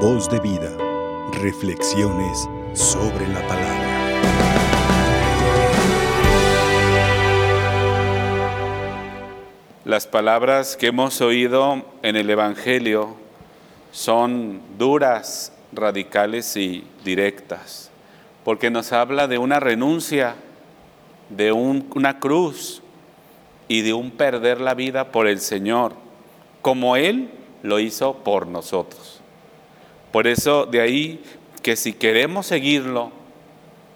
Voz de vida. Reflexiones sobre la palabra. Las palabras que hemos oído en el Evangelio son duras, radicales y directas, porque nos habla de una renuncia, de un- una cruz y de un perder la vida por el Señor, como Él lo hizo por nosotros. Por eso de ahí que si queremos seguirlo,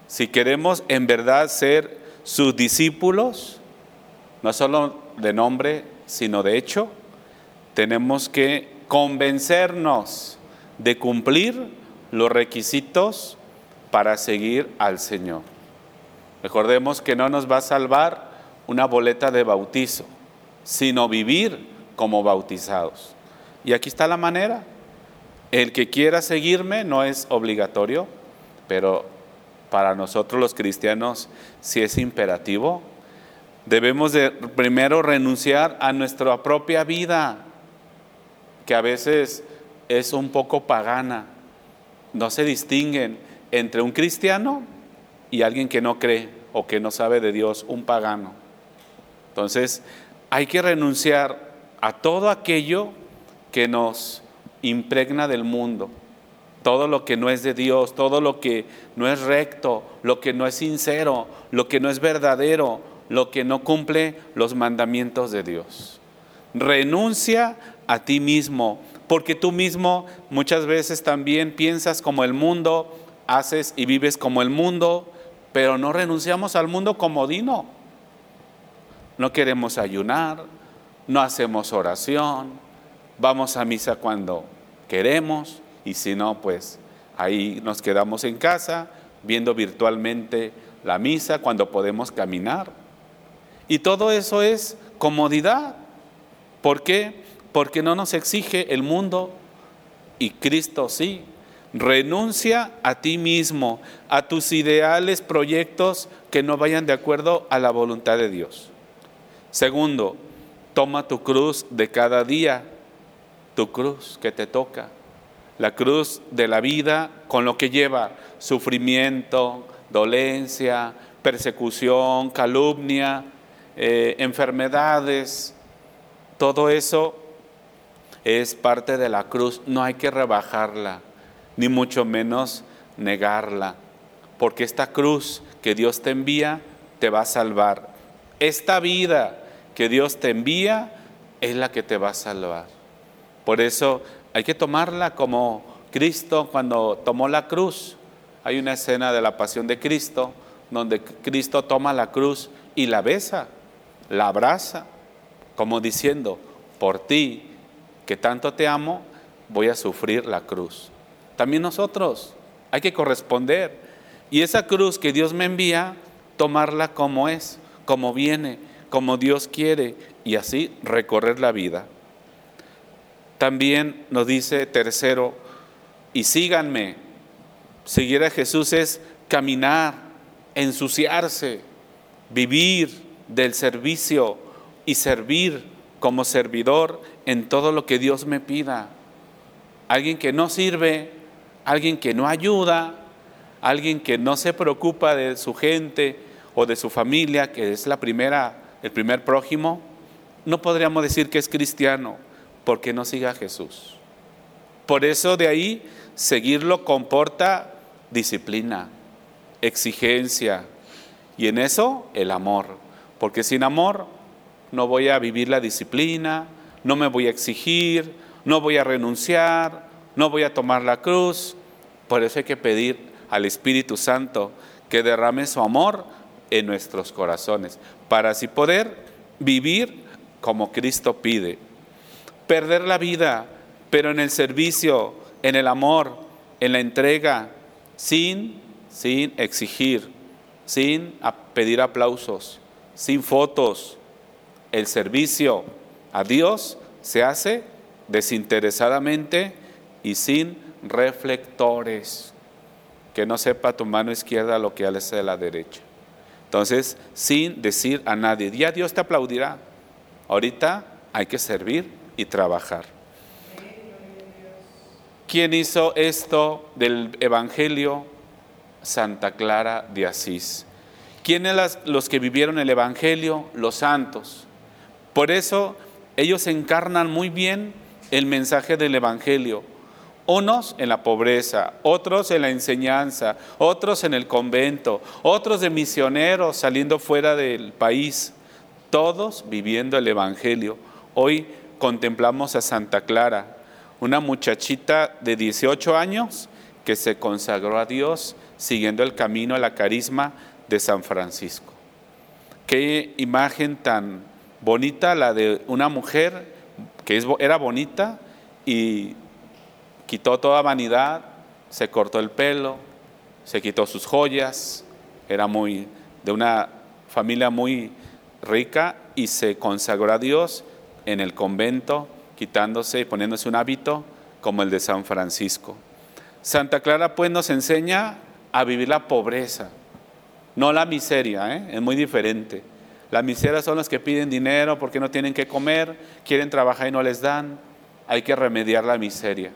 si queremos en verdad ser sus discípulos, no solo de nombre, sino de hecho, tenemos que convencernos de cumplir los requisitos para seguir al Señor. Recordemos que no nos va a salvar una boleta de bautizo, sino vivir como bautizados. Y aquí está la manera. El que quiera seguirme no es obligatorio, pero para nosotros los cristianos sí es imperativo. Debemos de primero renunciar a nuestra propia vida, que a veces es un poco pagana. No se distinguen entre un cristiano y alguien que no cree o que no sabe de Dios, un pagano. Entonces, hay que renunciar a todo aquello que nos impregna del mundo, todo lo que no es de Dios, todo lo que no es recto, lo que no es sincero, lo que no es verdadero, lo que no cumple los mandamientos de Dios. Renuncia a ti mismo, porque tú mismo muchas veces también piensas como el mundo, haces y vives como el mundo, pero no renunciamos al mundo comodino. No queremos ayunar, no hacemos oración, vamos a misa cuando queremos y si no, pues ahí nos quedamos en casa viendo virtualmente la misa cuando podemos caminar. Y todo eso es comodidad. ¿Por qué? Porque no nos exige el mundo y Cristo sí. Renuncia a ti mismo, a tus ideales, proyectos que no vayan de acuerdo a la voluntad de Dios. Segundo, toma tu cruz de cada día, tu cruz que te toca, la cruz de la vida con lo que lleva sufrimiento, dolencia, persecución, calumnia, eh, enfermedades, todo eso es parte de la cruz, no hay que rebajarla, ni mucho menos negarla, porque esta cruz que Dios te envía te va a salvar. Esta vida que Dios te envía es la que te va a salvar. Por eso hay que tomarla como Cristo cuando tomó la cruz. Hay una escena de la pasión de Cristo donde Cristo toma la cruz y la besa, la abraza, como diciendo, por ti que tanto te amo, voy a sufrir la cruz. También nosotros hay que corresponder. Y esa cruz que Dios me envía, tomarla como es, como viene, como Dios quiere, y así recorrer la vida. También nos dice tercero, y síganme. Seguir a Jesús es caminar, ensuciarse, vivir del servicio y servir como servidor en todo lo que Dios me pida. Alguien que no sirve, alguien que no ayuda, alguien que no se preocupa de su gente o de su familia, que es la primera, el primer prójimo, no podríamos decir que es cristiano porque no siga a Jesús. Por eso de ahí seguirlo comporta disciplina, exigencia y en eso el amor, porque sin amor no voy a vivir la disciplina, no me voy a exigir, no voy a renunciar, no voy a tomar la cruz. Por eso hay que pedir al Espíritu Santo que derrame su amor en nuestros corazones, para así poder vivir como Cristo pide. Perder la vida, pero en el servicio, en el amor, en la entrega, sin, sin exigir, sin pedir aplausos, sin fotos. El servicio a Dios se hace desinteresadamente y sin reflectores. Que no sepa tu mano izquierda lo que hace la derecha. Entonces, sin decir a nadie, ya Dios te aplaudirá. Ahorita hay que servir y trabajar. ¿Quién hizo esto del Evangelio? Santa Clara de Asís. ¿Quiénes los que vivieron el Evangelio? Los santos. Por eso ellos encarnan muy bien el mensaje del Evangelio. Unos en la pobreza, otros en la enseñanza, otros en el convento, otros de misioneros saliendo fuera del país, todos viviendo el Evangelio. Hoy contemplamos a Santa Clara, una muchachita de 18 años que se consagró a Dios siguiendo el camino a la carisma de San Francisco. Qué imagen tan bonita la de una mujer que era bonita y quitó toda vanidad, se cortó el pelo, se quitó sus joyas, era muy de una familia muy rica y se consagró a Dios en el convento, quitándose y poniéndose un hábito como el de San Francisco. Santa Clara pues nos enseña a vivir la pobreza, no la miseria, ¿eh? es muy diferente. La miseria son los que piden dinero porque no tienen que comer, quieren trabajar y no les dan. Hay que remediar la miseria.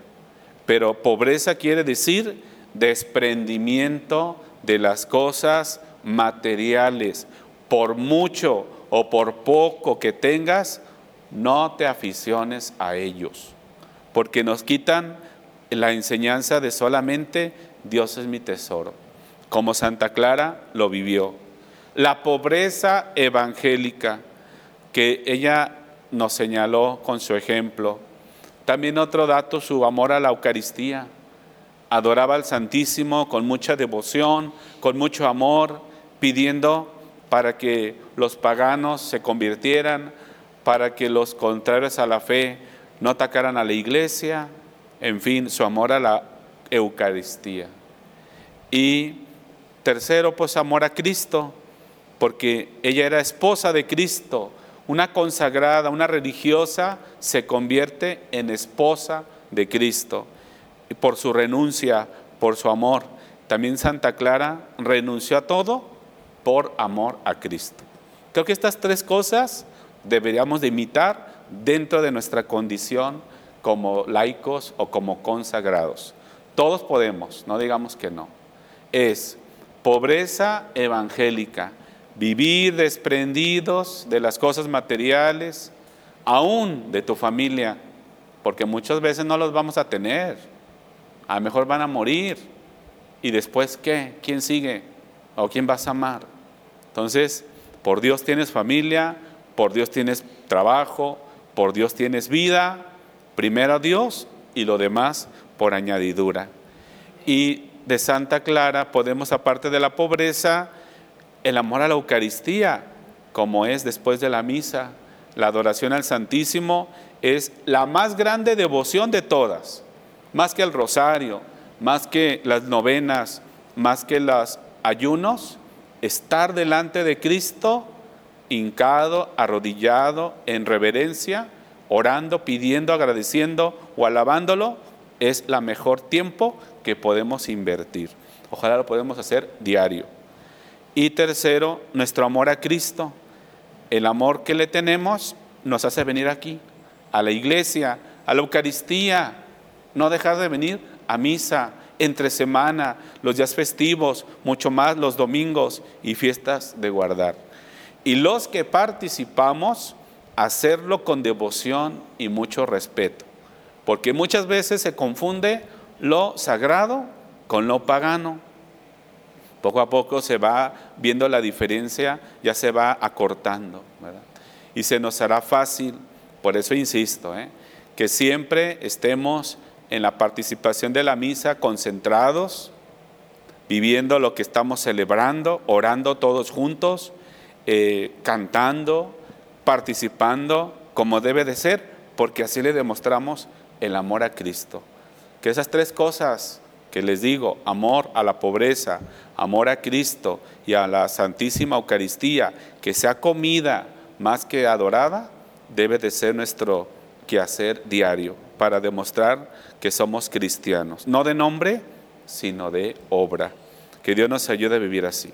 Pero pobreza quiere decir desprendimiento de las cosas materiales. Por mucho o por poco que tengas, no te aficiones a ellos, porque nos quitan la enseñanza de solamente Dios es mi tesoro, como Santa Clara lo vivió. La pobreza evangélica que ella nos señaló con su ejemplo. También otro dato, su amor a la Eucaristía. Adoraba al Santísimo con mucha devoción, con mucho amor, pidiendo para que los paganos se convirtieran, para que los contrarios a la fe no atacaran a la iglesia, en fin, su amor a la Eucaristía. Y tercero, pues amor a Cristo, porque ella era esposa de Cristo, una consagrada, una religiosa, se convierte en esposa de Cristo. Y por su renuncia, por su amor. También Santa Clara renunció a todo por amor a Cristo. Creo que estas tres cosas deberíamos de imitar dentro de nuestra condición como laicos o como consagrados. Todos podemos, no digamos que no. Es pobreza evangélica, vivir desprendidos de las cosas materiales, aún de tu familia, porque muchas veces no los vamos a tener. A lo mejor van a morir. ¿Y después qué? ¿Quién sigue? ¿O quién vas a amar? Entonces, por Dios tienes familia, por Dios tienes trabajo, por Dios tienes vida, primero Dios y lo demás por añadidura. Y de Santa Clara podemos, aparte de la pobreza, el amor a la Eucaristía, como es después de la misa, la adoración al Santísimo es la más grande devoción de todas, más que el rosario, más que las novenas, más que los ayunos, estar delante de Cristo hincado, arrodillado, en reverencia, orando, pidiendo, agradeciendo o alabándolo, es la mejor tiempo que podemos invertir. Ojalá lo podemos hacer diario. Y tercero, nuestro amor a Cristo. El amor que le tenemos nos hace venir aquí, a la iglesia, a la Eucaristía, no dejar de venir a misa, entre semana, los días festivos, mucho más los domingos y fiestas de guardar y los que participamos, hacerlo con devoción y mucho respeto, porque muchas veces se confunde lo sagrado con lo pagano. Poco a poco se va viendo la diferencia, ya se va acortando, Y se nos hará fácil, por eso insisto, ¿eh? que siempre estemos en la participación de la misa concentrados, viviendo lo que estamos celebrando, orando todos juntos, eh, cantando, participando como debe de ser, porque así le demostramos el amor a Cristo. Que esas tres cosas que les digo, amor a la pobreza, amor a Cristo y a la Santísima Eucaristía, que sea comida más que adorada, debe de ser nuestro quehacer diario para demostrar que somos cristianos, no de nombre, sino de obra. Que Dios nos ayude a vivir así.